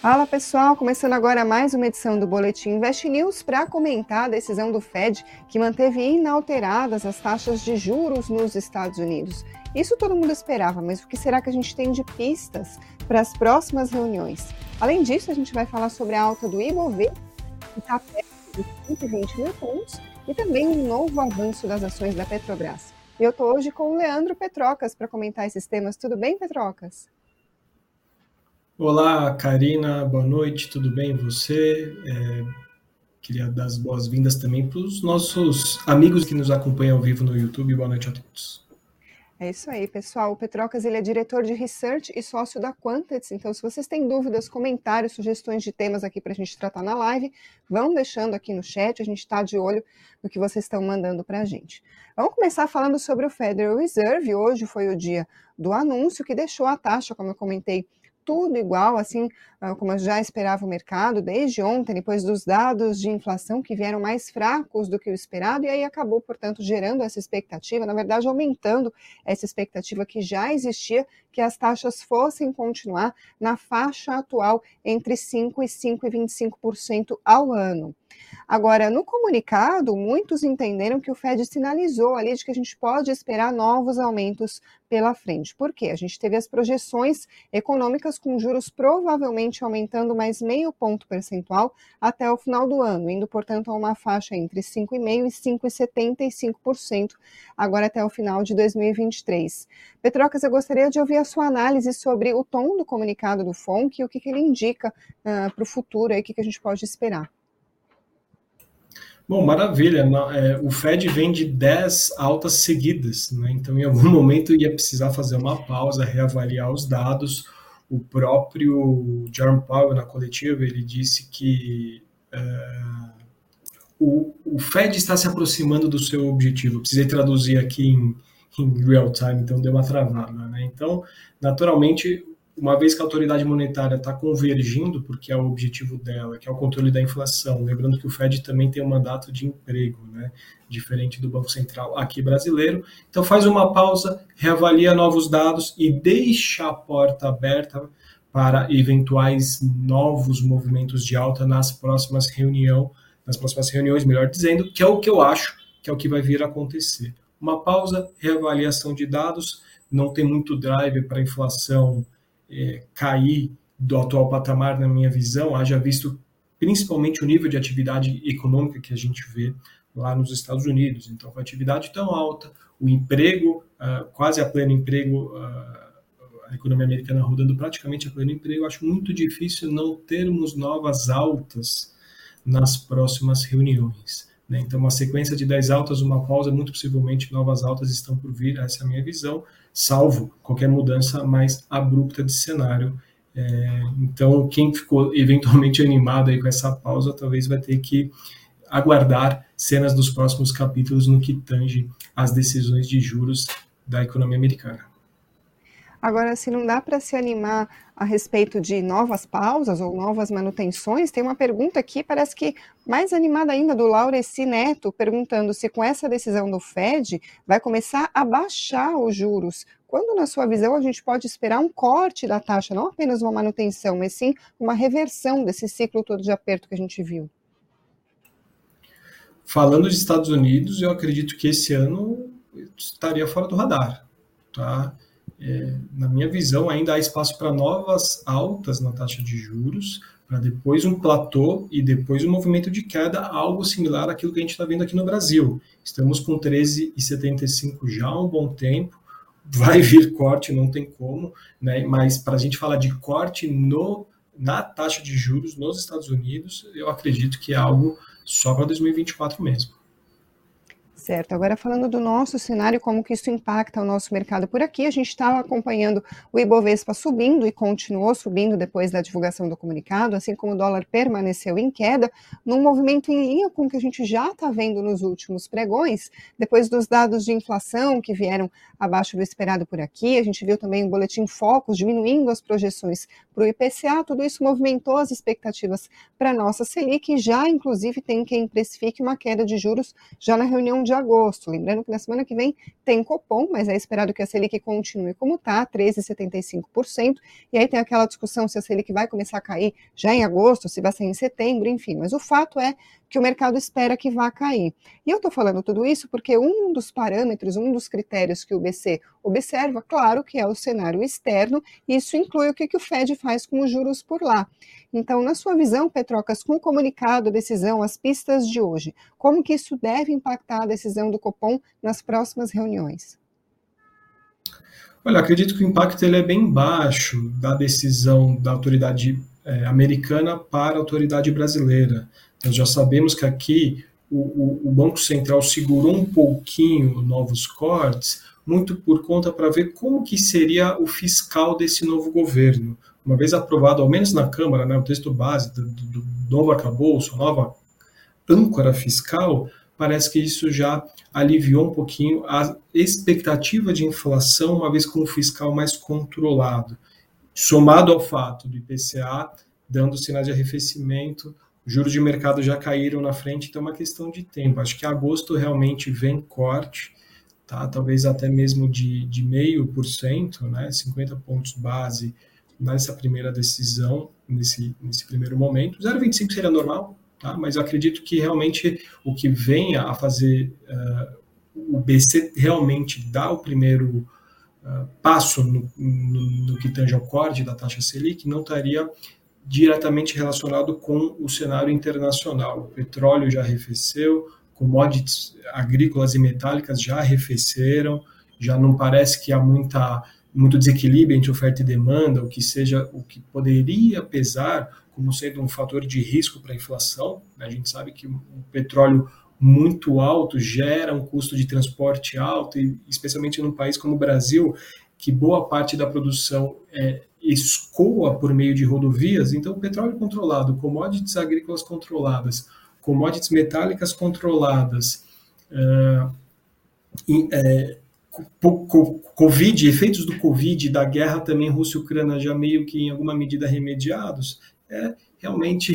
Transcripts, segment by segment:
Fala pessoal, começando agora mais uma edição do Boletim Invest News para comentar a decisão do Fed que manteve inalteradas as taxas de juros nos Estados Unidos. Isso todo mundo esperava, mas o que será que a gente tem de pistas para as próximas reuniões? Além disso, a gente vai falar sobre a alta do IBOV, que está perto de 120 mil pontos, e também um novo avanço das ações da Petrobras. Eu estou hoje com o Leandro Petrocas para comentar esses temas. Tudo bem, Petrocas? Olá, Karina, boa noite, tudo bem você? É, queria dar as boas-vindas também para os nossos amigos que nos acompanham ao vivo no YouTube. Boa noite a todos. É isso aí, pessoal. O Petrocas ele é diretor de research e sócio da Quantits. Então, se vocês têm dúvidas, comentários, sugestões de temas aqui para a gente tratar na live, vão deixando aqui no chat. A gente está de olho no que vocês estão mandando para a gente. Vamos começar falando sobre o Federal Reserve. Hoje foi o dia do anúncio que deixou a taxa, como eu comentei tudo igual, assim ah, como já esperava o mercado desde ontem, depois dos dados de inflação que vieram mais fracos do que o esperado, e aí acabou, portanto, gerando essa expectativa, na verdade, aumentando essa expectativa que já existia, que as taxas fossem continuar na faixa atual entre 5% e 5,25% ao ano. Agora, no comunicado, muitos entenderam que o Fed sinalizou ali de que a gente pode esperar novos aumentos pela frente. Por quê? A gente teve as projeções econômicas com juros provavelmente aumentando mais meio ponto percentual até o final do ano, indo, portanto, a uma faixa entre 5,5% e 5,75% agora até o final de 2023. Petrocas, eu gostaria de ouvir a sua análise sobre o tom do comunicado do FONC e o que, que ele indica uh, para o futuro, o que, que a gente pode esperar. Bom, maravilha. É, o Fed vem de 10 altas seguidas, né? então em algum momento ia precisar fazer uma pausa, reavaliar os dados. O próprio Jerome Powell, na coletiva, ele disse que uh, o, o, Fed está se aproximando do seu objetivo. precisei traduzir aqui em, em real time, então deu uma travada. Né? Então, naturalmente, uma vez que a autoridade monetária está convergindo, porque é o objetivo dela, que é o controle da inflação, lembrando que o Fed também tem um mandato de emprego, né, diferente do Banco Central aqui brasileiro, então faz uma pausa, reavalia novos dados e deixa a porta aberta para eventuais novos movimentos de alta nas próximas reuniões, nas próximas reuniões, melhor dizendo, que é o que eu acho que é o que vai vir a acontecer. Uma pausa, reavaliação de dados, não tem muito drive para a inflação é, cair do atual patamar, na minha visão, haja visto principalmente o nível de atividade econômica que a gente vê lá nos Estados Unidos. Então, com a atividade tão alta, o emprego, uh, quase a pleno emprego, uh, a economia americana rodando praticamente a pleno emprego, acho muito difícil não termos novas altas nas próximas reuniões. Né? Então, uma sequência de 10 altas, uma pausa, muito possivelmente novas altas estão por vir, essa é a minha visão, salvo qualquer mudança mais abrupta de cenário. É, então, quem ficou eventualmente animado aí com essa pausa, talvez vai ter que aguardar cenas dos próximos capítulos no que tange as decisões de juros da economia americana. Agora, se não dá para se animar a respeito de novas pausas ou novas manutenções, tem uma pergunta aqui, parece que mais animada ainda, do Laureci Neto, perguntando se com essa decisão do Fed vai começar a baixar os juros. Quando, na sua visão, a gente pode esperar um corte da taxa, não apenas uma manutenção, mas sim uma reversão desse ciclo todo de aperto que a gente viu? Falando dos Estados Unidos, eu acredito que esse ano estaria fora do radar, tá? É, na minha visão, ainda há espaço para novas altas na taxa de juros, para depois um platô e depois um movimento de queda, algo similar àquilo que a gente está vendo aqui no Brasil. Estamos com 13,75 já há um bom tempo, vai vir corte, não tem como, né? mas para a gente falar de corte no, na taxa de juros nos Estados Unidos, eu acredito que é algo só para 2024 mesmo. Certo. Agora falando do nosso cenário, como que isso impacta o nosso mercado por aqui, a gente estava acompanhando o Ibovespa subindo e continuou subindo depois da divulgação do comunicado, assim como o dólar permaneceu em queda, num movimento em linha com o que a gente já está vendo nos últimos pregões, depois dos dados de inflação que vieram abaixo do esperado por aqui, a gente viu também o boletim Focus diminuindo as projeções para o IPCA, tudo isso movimentou as expectativas para a nossa Selic, já inclusive tem quem precifique uma queda de juros já na reunião de de agosto. Lembrando que na semana que vem tem Copom, mas é esperado que a Selic continue como está, 13,75%. E aí tem aquela discussão se a Selic vai começar a cair já em agosto, se vai ser em setembro, enfim. Mas o fato é que o mercado espera que vá cair. E eu estou falando tudo isso porque um dos parâmetros, um dos critérios que o BC observa, claro que é o cenário externo, e isso inclui o que, que o Fed faz com os juros por lá. Então, na sua visão, Petrocas, com o comunicado, decisão, as pistas de hoje, como que isso deve impactar a decisão do Copom nas próximas reuniões? Olha, acredito que o impacto ele é bem baixo da decisão da autoridade é, americana para a autoridade brasileira. Nós já sabemos que aqui o, o, o Banco Central segurou um pouquinho novos cortes, muito por conta para ver como que seria o fiscal desse novo governo. Uma vez aprovado, ao menos na Câmara, né, o texto base do, do, do novo arcabouço, nova âncora fiscal, parece que isso já aliviou um pouquinho a expectativa de inflação, uma vez com o fiscal mais controlado. Somado ao fato do IPCA dando sinais de arrefecimento juros de mercado já caíram na frente, então é uma questão de tempo. Acho que agosto realmente vem corte, tá? talvez até mesmo de, de meio por cento, né? 50 pontos base nessa primeira decisão, nesse, nesse primeiro momento. 0,25 seria normal, tá? mas eu acredito que realmente o que venha a fazer uh, o BC realmente dar o primeiro uh, passo no, no, no que tange ao corte da taxa Selic não estaria diretamente relacionado com o cenário internacional. O petróleo já arrefeceu, commodities agrícolas e metálicas já arrefeceram, já não parece que há muita, muito desequilíbrio entre oferta e demanda, o que seja o que poderia pesar como sendo um fator de risco para a inflação. A gente sabe que o petróleo muito alto gera um custo de transporte alto, e especialmente num país como o Brasil, que boa parte da produção é, escoa por meio de rodovias, então petróleo controlado, commodities agrícolas controladas, commodities metálicas controladas, uh, é, Covid, efeitos do Covid, da guerra também Rússia-Ucrânia já meio que em alguma medida remediados, é realmente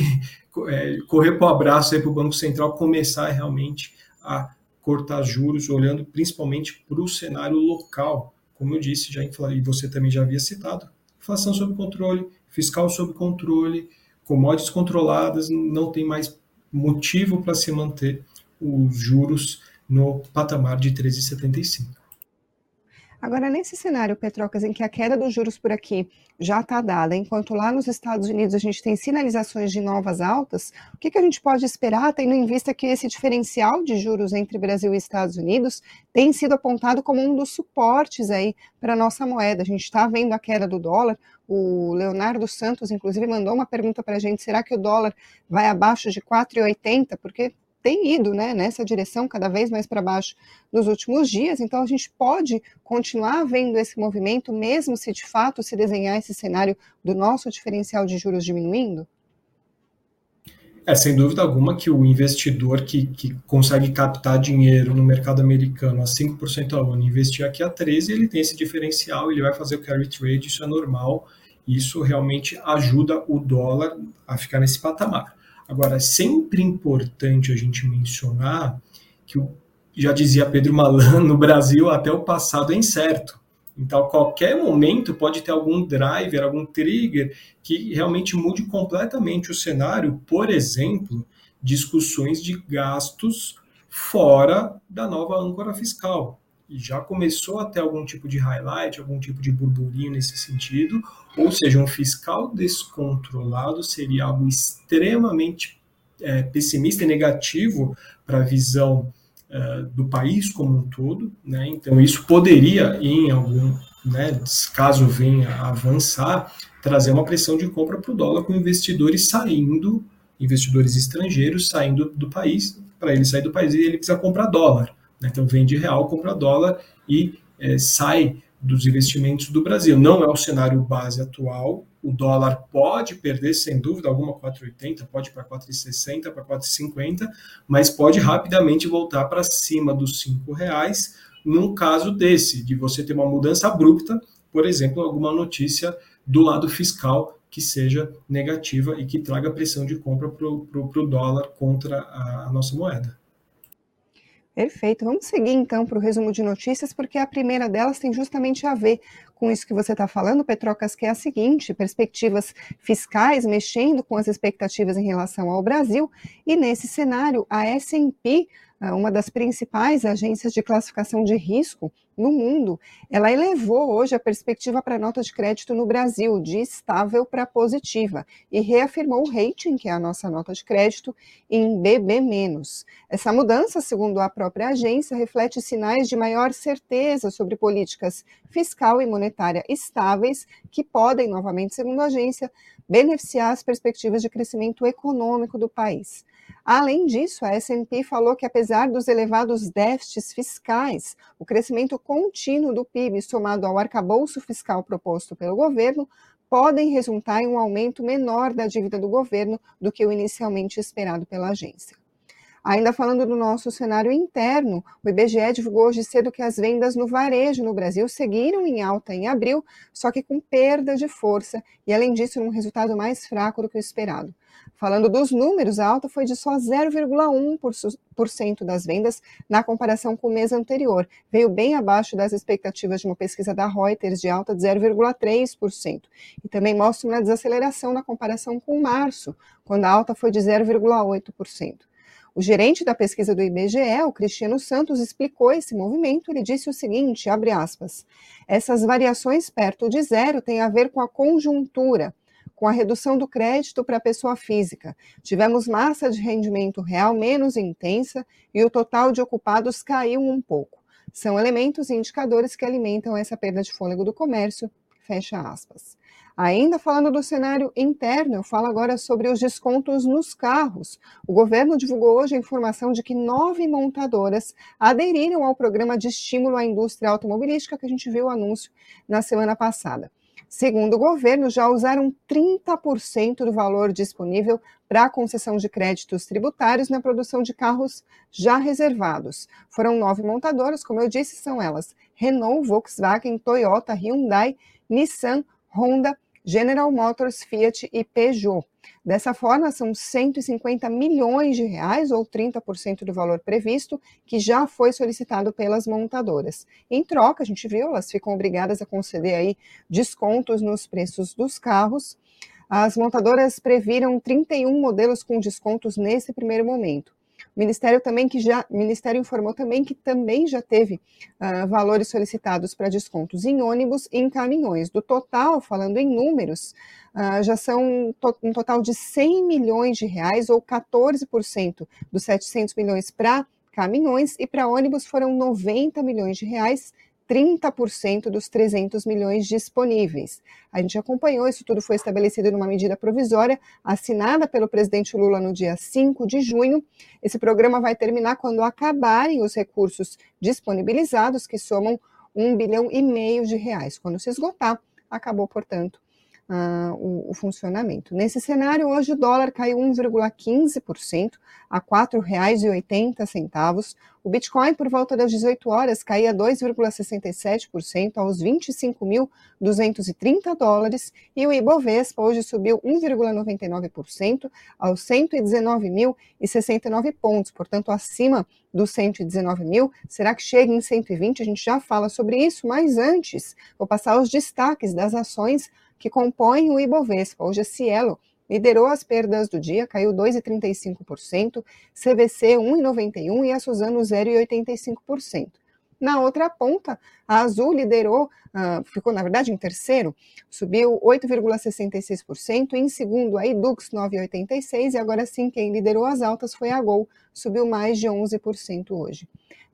é, correr para o abraço aí para o Banco Central começar realmente a cortar juros, olhando principalmente para o cenário local, como eu disse já, e você também já havia citado, inflação sob controle, fiscal sob controle, commodities controladas, não tem mais motivo para se manter os juros no patamar de 13,75. Agora, nesse cenário, Petrocas, em que a queda dos juros por aqui já está dada, enquanto lá nos Estados Unidos a gente tem sinalizações de novas altas, o que, que a gente pode esperar, tendo em vista que esse diferencial de juros entre Brasil e Estados Unidos tem sido apontado como um dos suportes aí para a nossa moeda? A gente está vendo a queda do dólar, o Leonardo Santos, inclusive, mandou uma pergunta para a gente: será que o dólar vai abaixo de 4,80? Porque tem ido né, nessa direção cada vez mais para baixo nos últimos dias, então a gente pode continuar vendo esse movimento, mesmo se de fato se desenhar esse cenário do nosso diferencial de juros diminuindo? É, sem dúvida alguma que o investidor que, que consegue captar dinheiro no mercado americano a 5% ao ano, investir aqui a 13%, ele tem esse diferencial, ele vai fazer o carry trade, isso é normal, isso realmente ajuda o dólar a ficar nesse patamar. Agora, é sempre importante a gente mencionar que, já dizia Pedro Malan, no Brasil até o passado é incerto. Então, qualquer momento pode ter algum driver, algum trigger que realmente mude completamente o cenário. Por exemplo, discussões de gastos fora da nova âncora fiscal e já começou a ter algum tipo de highlight, algum tipo de burburinho nesse sentido, ou seja, um fiscal descontrolado seria algo extremamente é, pessimista e negativo para a visão é, do país como um todo, né? Então isso poderia, em algum, né, caso venha a avançar, trazer uma pressão de compra para o dólar com investidores saindo, investidores estrangeiros saindo do país. Para ele sair do país, ele precisa comprar dólar. Né? Então vende real, compra dólar e é, sai dos investimentos do Brasil. Não é o cenário base atual. O dólar pode perder, sem dúvida alguma, 4,80, pode para 4,60, para 4,50, mas pode rapidamente voltar para cima dos R$ reais num caso desse, de você ter uma mudança abrupta, por exemplo, alguma notícia do lado fiscal que seja negativa e que traga pressão de compra para o dólar contra a, a nossa moeda. Perfeito. Vamos seguir então para o resumo de notícias, porque a primeira delas tem justamente a ver com isso que você está falando, Petrocas, que é a seguinte: perspectivas fiscais mexendo com as expectativas em relação ao Brasil, e nesse cenário, a SP ah, uma das principais agências de classificação de risco no mundo, ela elevou hoje a perspectiva para nota de crédito no Brasil de estável para positiva e reafirmou o rating, que é a nossa nota de crédito, em BB-. Essa mudança, segundo a própria agência, reflete sinais de maior certeza sobre políticas fiscal e monetária estáveis que podem, novamente, segundo a agência, beneficiar as perspectivas de crescimento econômico do país. Além disso, a S&P falou que apesar dos elevados déficits fiscais, o crescimento contínuo do PIB somado ao arcabouço fiscal proposto pelo governo podem resultar em um aumento menor da dívida do governo do que o inicialmente esperado pela agência. Ainda falando do nosso cenário interno, o IBGE divulgou hoje cedo que as vendas no varejo no Brasil seguiram em alta em abril, só que com perda de força e, além disso, um resultado mais fraco do que o esperado. Falando dos números, a alta foi de só 0,1% das vendas na comparação com o mês anterior. Veio bem abaixo das expectativas de uma pesquisa da Reuters de alta de 0,3%. E também mostra uma desaceleração na comparação com março, quando a alta foi de 0,8%. O gerente da pesquisa do IBGE, o Cristiano Santos, explicou esse movimento. Ele disse o seguinte, abre aspas, essas variações perto de zero têm a ver com a conjuntura, com a redução do crédito para a pessoa física. Tivemos massa de rendimento real menos intensa e o total de ocupados caiu um pouco. São elementos e indicadores que alimentam essa perda de fôlego do comércio. Fecha aspas. Ainda falando do cenário interno, eu falo agora sobre os descontos nos carros. O governo divulgou hoje a informação de que nove montadoras aderiram ao programa de estímulo à indústria automobilística que a gente viu o anúncio na semana passada. Segundo o governo, já usaram 30% do valor disponível para a concessão de créditos tributários na produção de carros já reservados. Foram nove montadoras, como eu disse, são elas: Renault, Volkswagen, Toyota, Hyundai, Nissan, Honda, General Motors, Fiat e Peugeot. Dessa forma, são 150 milhões de reais, ou 30% do valor previsto, que já foi solicitado pelas montadoras. Em troca, a gente viu, elas ficam obrigadas a conceder aí descontos nos preços dos carros. As montadoras previram 31 modelos com descontos nesse primeiro momento. O Ministério também que já, Ministério informou também que também já teve uh, valores solicitados para descontos em ônibus e em caminhões. Do total, falando em números, uh, já são to um total de 100 milhões de reais ou 14% dos 700 milhões para caminhões e para ônibus foram 90 milhões de reais 30% dos 300 milhões disponíveis. A gente acompanhou, isso tudo foi estabelecido numa medida provisória assinada pelo presidente Lula no dia 5 de junho. Esse programa vai terminar quando acabarem os recursos disponibilizados, que somam um bilhão e meio de reais. Quando se esgotar, acabou, portanto, uh, o, o, funcionamento. Nesse cenário, hoje o dólar caiu 1,15% a R$ 4,80. O Bitcoin, por volta das 18 horas, caía 2,67% aos 25.230 dólares e o Ibovespa hoje subiu 1,99% aos 119.069 pontos, portanto, acima dos 119 mil. Será que chega em 120? A gente já fala sobre isso, mas antes, vou passar os destaques das ações que compõem o Ibovespa. Hoje a Cielo liderou as perdas do dia, caiu 2,35%, CVC 1,91% e a Suzano 0,85%. Na outra ponta, a Azul liderou, uh, ficou na verdade em terceiro, subiu 8,66%, em segundo a Edux 9,86% e agora sim quem liderou as altas foi a Gol, subiu mais de 11% hoje.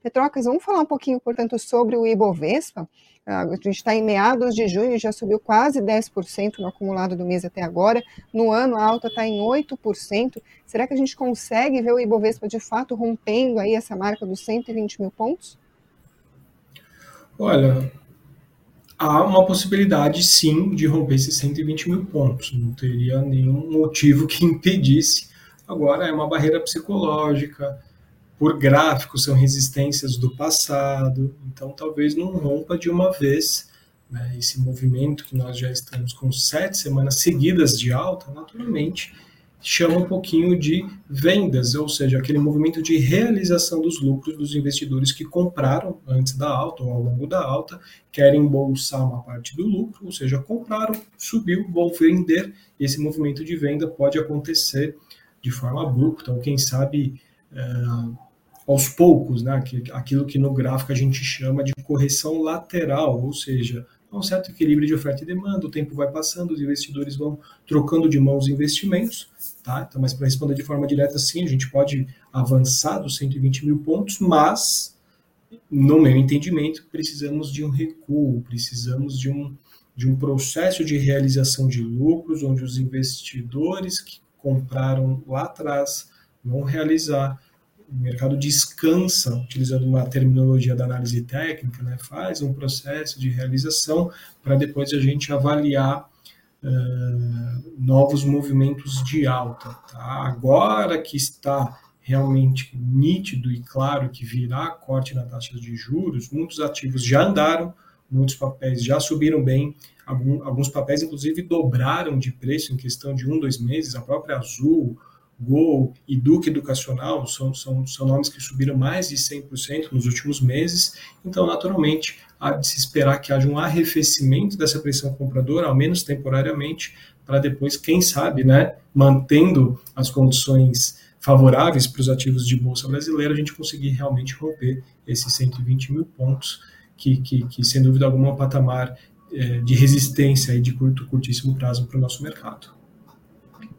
Petrocas, vamos falar um pouquinho, portanto, sobre o Ibovespa. Ah, a gente está em meados de junho, já subiu quase 10% no acumulado do mês até agora. No ano, a alta está em 8%. Será que a gente consegue ver o Ibovespa de fato rompendo aí essa marca dos 120 mil pontos? Olha, há uma possibilidade sim de romper esses 120 mil pontos. Não teria nenhum motivo que impedisse. Agora é uma barreira psicológica por gráficos, são resistências do passado, então talvez não rompa de uma vez né, esse movimento que nós já estamos com sete semanas seguidas de alta, naturalmente chama um pouquinho de vendas, ou seja, aquele movimento de realização dos lucros dos investidores que compraram antes da alta ou ao longo da alta, querem bolsar uma parte do lucro, ou seja, compraram, subiu, vão vender, e esse movimento de venda pode acontecer de forma abrupta, ou quem sabe é, aos poucos, né? aquilo que no gráfico a gente chama de correção lateral, ou seja, um certo equilíbrio de oferta e demanda, o tempo vai passando, os investidores vão trocando de mãos investimentos, tá? Então, mas para responder de forma direta, sim, a gente pode avançar dos 120 mil pontos, mas, no meu entendimento, precisamos de um recuo, precisamos de um, de um processo de realização de lucros, onde os investidores que compraram lá atrás vão realizar o mercado descansa, utilizando uma terminologia da análise técnica, né, faz um processo de realização para depois a gente avaliar uh, novos movimentos de alta. Tá? Agora que está realmente nítido e claro que virá corte na taxa de juros, muitos ativos já andaram, muitos papéis já subiram bem, alguns papéis inclusive dobraram de preço em questão de um, dois meses, a própria Azul, Gol e Duque Educacional são, são, são nomes que subiram mais de 100% nos últimos meses, então, naturalmente, há de se esperar que haja um arrefecimento dessa pressão compradora, ao menos temporariamente, para depois, quem sabe, né, mantendo as condições favoráveis para os ativos de bolsa brasileira, a gente conseguir realmente romper esses 120 mil pontos, que, que, que sem dúvida alguma é um patamar é, de resistência e de curto, curtíssimo prazo para o nosso mercado.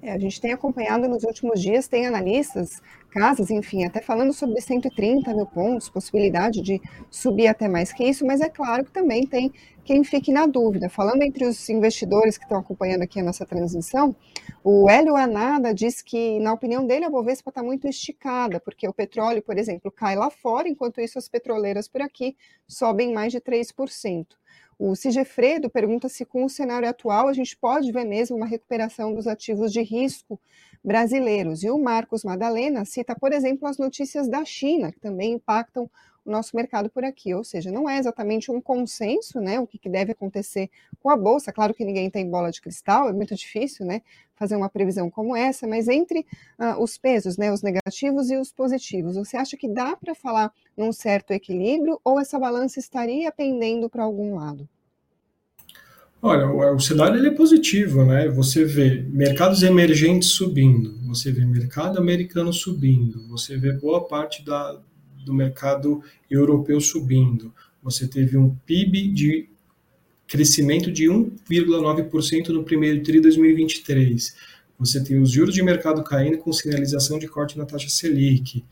É, a gente tem acompanhado nos últimos dias, tem analistas, casas, enfim, até falando sobre 130 mil pontos, possibilidade de subir até mais que isso, mas é claro que também tem quem fique na dúvida. Falando entre os investidores que estão acompanhando aqui a nossa transmissão, o Hélio Anada diz que, na opinião dele, a Bovespa está muito esticada, porque o petróleo, por exemplo, cai lá fora, enquanto isso as petroleiras por aqui sobem mais de 3%. O Sigefredo pergunta se, com o cenário atual, a gente pode ver mesmo uma recuperação dos ativos de risco brasileiros. E o Marcos Madalena cita, por exemplo, as notícias da China, que também impactam o nosso mercado por aqui. Ou seja, não é exatamente um consenso, né, o que, deve acontecer com a bolsa. Claro que ninguém tem bola de cristal, é muito difícil, né, fazer uma previsão como essa, mas entre uh, os pesos, né, os negativos e os positivos, você acha que dá para falar num certo equilíbrio ou essa balança estaria pendendo para algum lado? Olha, o, o cenário ele é positivo, né? Você vê mercados emergentes subindo, você vê mercado americano subindo, você vê boa parte da, do mercado europeu subindo. Você teve um PIB de crescimento de 1,9% no primeiro TRI 2023. Você tem os juros de mercado caindo com sinalização de corte na taxa Selic.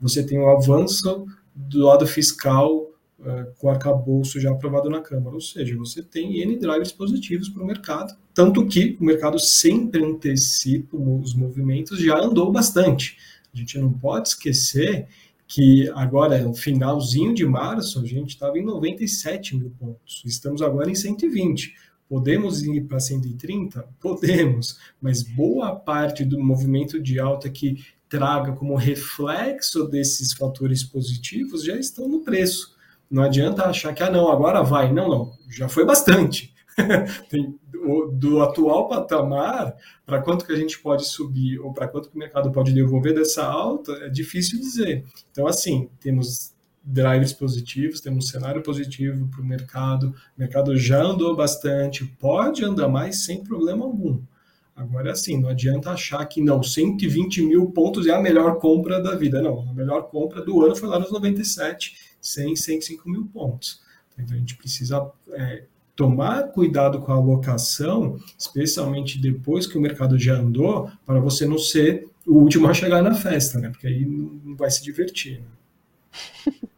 Você tem o avanço do lado fiscal uh, com o arcabouço já aprovado na Câmara. Ou seja, você tem N drivers positivos para o mercado, tanto que o mercado sempre antecipa os movimentos, já andou bastante. A gente não pode esquecer que agora, no finalzinho de março, a gente estava em 97 mil pontos. Estamos agora em 120. Podemos ir para 130? Podemos, mas boa parte do movimento de alta que traga como reflexo desses fatores positivos já estão no preço. Não adianta achar que, ah, não, agora vai. Não, não, já foi bastante. Tem, do atual patamar, para quanto que a gente pode subir ou para quanto que o mercado pode devolver dessa alta, é difícil dizer. Então, assim, temos drivers positivos, temos um cenário positivo para o mercado, o mercado já andou bastante, pode andar mais sem problema algum. Agora, assim, não adianta achar que não, 120 mil pontos é a melhor compra da vida. Não, a melhor compra do ano foi lá nos 97, 100, 105 mil pontos. Então, a gente precisa é, tomar cuidado com a alocação, especialmente depois que o mercado já andou, para você não ser o último a chegar na festa, né? Porque aí não vai se divertir. Né?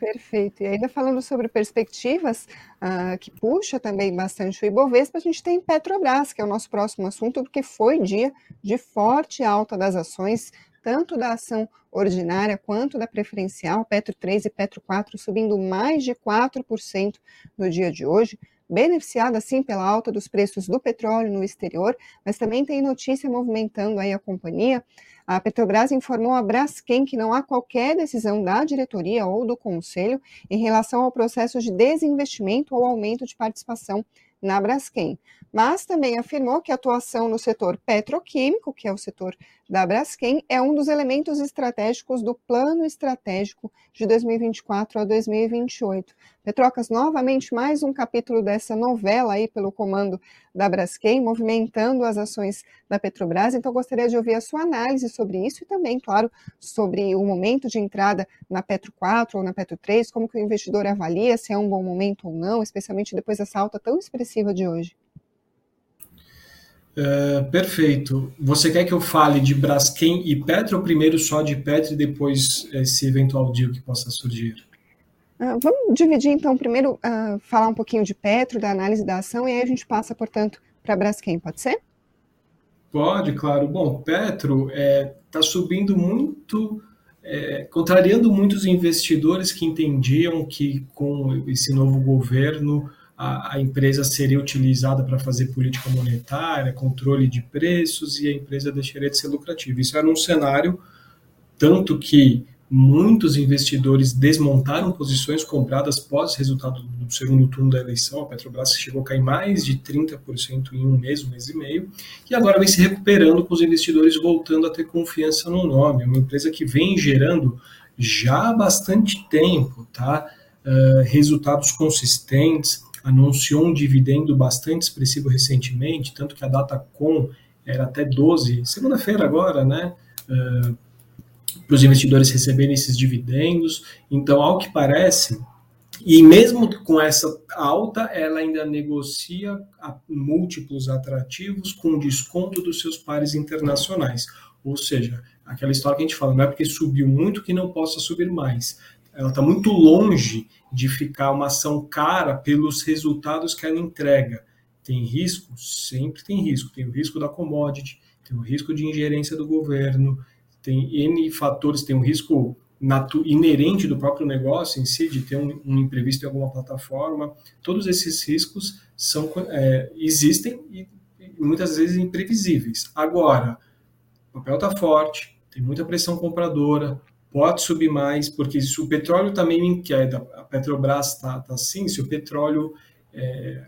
Perfeito. E ainda falando sobre perspectivas, uh, que puxa também bastante o Ibovespa, a gente tem Petrobras, que é o nosso próximo assunto, porque foi dia de forte alta das ações, tanto da ação ordinária quanto da preferencial, Petro 3 e Petro 4 subindo mais de 4% no dia de hoje, beneficiada sim pela alta dos preços do petróleo no exterior, mas também tem notícia movimentando aí a companhia. A Petrobras informou a Braskem que não há qualquer decisão da diretoria ou do conselho em relação ao processo de desinvestimento ou aumento de participação na Braskem mas também afirmou que a atuação no setor petroquímico, que é o setor da Braskem, é um dos elementos estratégicos do plano estratégico de 2024 a 2028. Petrocas, novamente, mais um capítulo dessa novela aí pelo comando da Braskem, movimentando as ações da Petrobras. Então, gostaria de ouvir a sua análise sobre isso e também, claro, sobre o momento de entrada na Petro 4 ou na Petro 3, como que o investidor avalia se é um bom momento ou não, especialmente depois dessa alta tão expressiva de hoje. Uh, perfeito. Você quer que eu fale de Braskem e Petro ou primeiro só de Petro e depois esse eventual deal que possa surgir? Uh, vamos dividir então, primeiro uh, falar um pouquinho de Petro, da análise da ação, e aí a gente passa, portanto, para Braskem, pode ser? Pode, claro. Bom, Petro está é, tá subindo muito, é, contrariando muitos investidores que entendiam que com esse novo governo a, a empresa seria utilizada para fazer política monetária, controle de preços e a empresa deixaria de ser lucrativa. Isso era um cenário tanto que muitos investidores desmontaram posições compradas pós resultado do segundo turno da eleição. A Petrobras chegou a cair mais de 30% em um mês, um mês e meio, e agora vem se recuperando com os investidores voltando a ter confiança no nome. É uma empresa que vem gerando já há bastante tempo, tá? Uh, resultados consistentes, anunciou um dividendo bastante expressivo recentemente, tanto que a data com era até 12, segunda-feira agora, né? Uh, para os investidores receberem esses dividendos. Então, ao que parece, e mesmo com essa alta, ela ainda negocia múltiplos atrativos com desconto dos seus pares internacionais. Ou seja, aquela história que a gente fala, não é porque subiu muito que não possa subir mais. Ela está muito longe de ficar uma ação cara pelos resultados que ela entrega. Tem risco? Sempre tem risco. Tem o risco da commodity, tem o risco de ingerência do governo, tem N fatores, tem o risco inerente do próprio negócio em si, de ter um, um imprevisto em alguma plataforma. Todos esses riscos são, é, existem e, muitas vezes imprevisíveis. Agora, o papel está forte, tem muita pressão compradora, pode subir mais, porque se o petróleo também me a Petrobras está tá assim, se o petróleo é,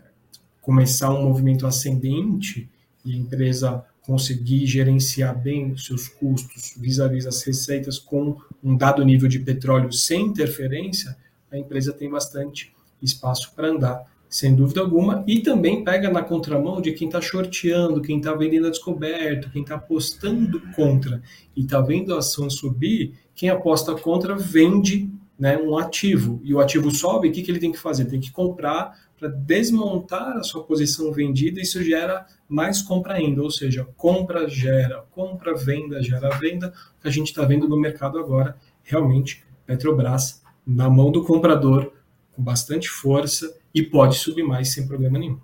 começar um movimento ascendente e a empresa conseguir gerenciar bem os seus custos vis-à-vis -vis as receitas com um dado nível de petróleo sem interferência, a empresa tem bastante espaço para andar sem dúvida alguma, e também pega na contramão de quem está shorteando, quem está vendendo a descoberto, quem está apostando contra e está vendo a ação subir, quem aposta contra vende né, um ativo, e o ativo sobe, o que, que ele tem que fazer? Tem que comprar para desmontar a sua posição vendida, e isso gera mais compra ainda, ou seja, compra gera compra, venda gera venda, o que a gente está vendo no mercado agora, realmente, Petrobras na mão do comprador, com bastante força, e pode subir mais sem problema nenhum.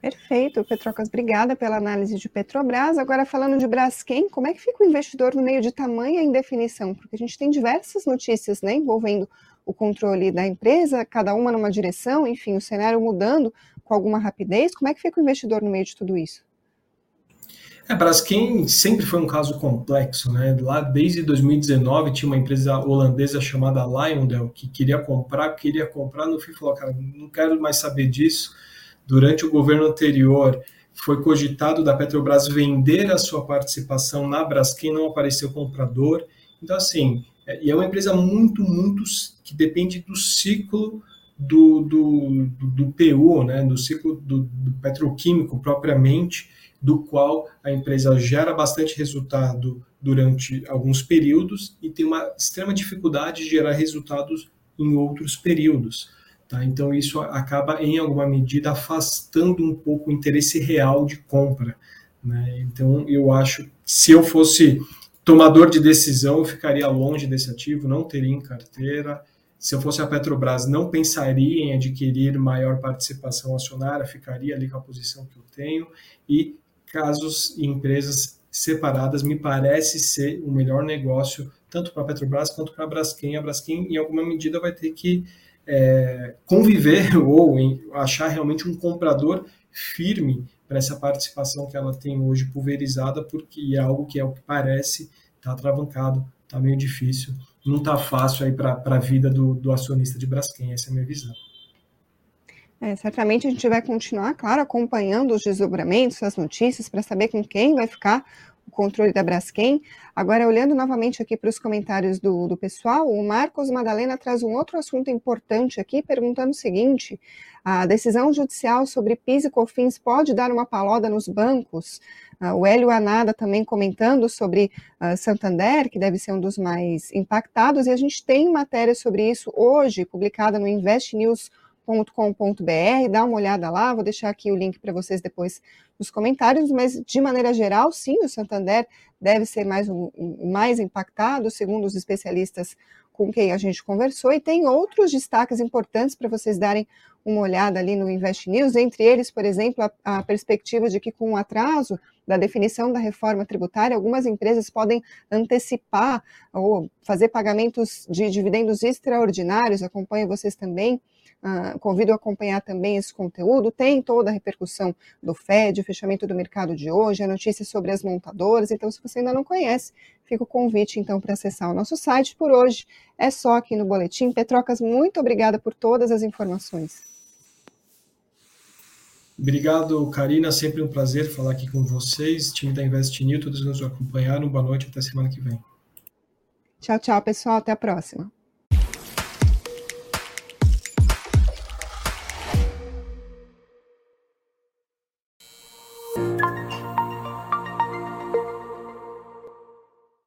Perfeito, Petrocas, obrigada pela análise de Petrobras. Agora, falando de Braskem, como é que fica o investidor no meio de tamanha indefinição? Porque a gente tem diversas notícias né, envolvendo o controle da empresa, cada uma numa direção, enfim, o cenário mudando com alguma rapidez. Como é que fica o investidor no meio de tudo isso? É, Braskem sempre foi um caso complexo, né? Lá desde 2019 tinha uma empresa holandesa chamada Lyondell que queria comprar, queria comprar, no fim falou, cara, não quero mais saber disso. Durante o governo anterior foi cogitado da Petrobras vender a sua participação na Braskem, não apareceu comprador. Então assim, é, e é uma empresa muito, muito que depende do ciclo do, do, do, PU, né? Do ciclo do, do petroquímico propriamente do qual a empresa gera bastante resultado durante alguns períodos e tem uma extrema dificuldade de gerar resultados em outros períodos. Tá? Então, isso acaba, em alguma medida, afastando um pouco o interesse real de compra. Né? Então, eu acho que se eu fosse tomador de decisão, eu ficaria longe desse ativo, não teria em carteira. Se eu fosse a Petrobras, não pensaria em adquirir maior participação acionária, ficaria ali com a posição que eu tenho e casos e empresas separadas me parece ser o melhor negócio tanto para a Petrobras quanto para a Braskem. A Braskem, em alguma medida, vai ter que é, conviver ou em, achar realmente um comprador firme para essa participação que ela tem hoje pulverizada, porque é algo que é o que parece está atravancado, está meio difícil, não está fácil aí para a vida do, do acionista de Braskem, essa é a minha visão. É, certamente a gente vai continuar, claro, acompanhando os desdobramentos, as notícias, para saber com quem vai ficar controle da Braskem. Agora, olhando novamente aqui para os comentários do, do pessoal, o Marcos Madalena traz um outro assunto importante aqui, perguntando o seguinte: a decisão judicial sobre PIS e COFINS pode dar uma paloda nos bancos? Uh, o Hélio Anada também comentando sobre uh, Santander, que deve ser um dos mais impactados, e a gente tem matéria sobre isso hoje, publicada no Invest News com.br, dá uma olhada lá, vou deixar aqui o link para vocês depois nos comentários, mas de maneira geral, sim, o Santander deve ser mais um, mais impactado, segundo os especialistas com quem a gente conversou, e tem outros destaques importantes para vocês darem uma olhada ali no Invest News, entre eles, por exemplo, a, a perspectiva de que com o atraso da definição da reforma tributária, algumas empresas podem antecipar ou fazer pagamentos de dividendos extraordinários, acompanho vocês também Uh, convido a acompanhar também esse conteúdo. Tem toda a repercussão do FED, o fechamento do mercado de hoje, a notícia sobre as montadoras. Então, se você ainda não conhece, fica o convite então para acessar o nosso site. Por hoje é só aqui no Boletim. Petrocas, muito obrigada por todas as informações. Obrigado, Karina. Sempre um prazer falar aqui com vocês. Time da Investinil, todos nos acompanharam. Boa noite, até semana que vem. Tchau, tchau, pessoal. Até a próxima.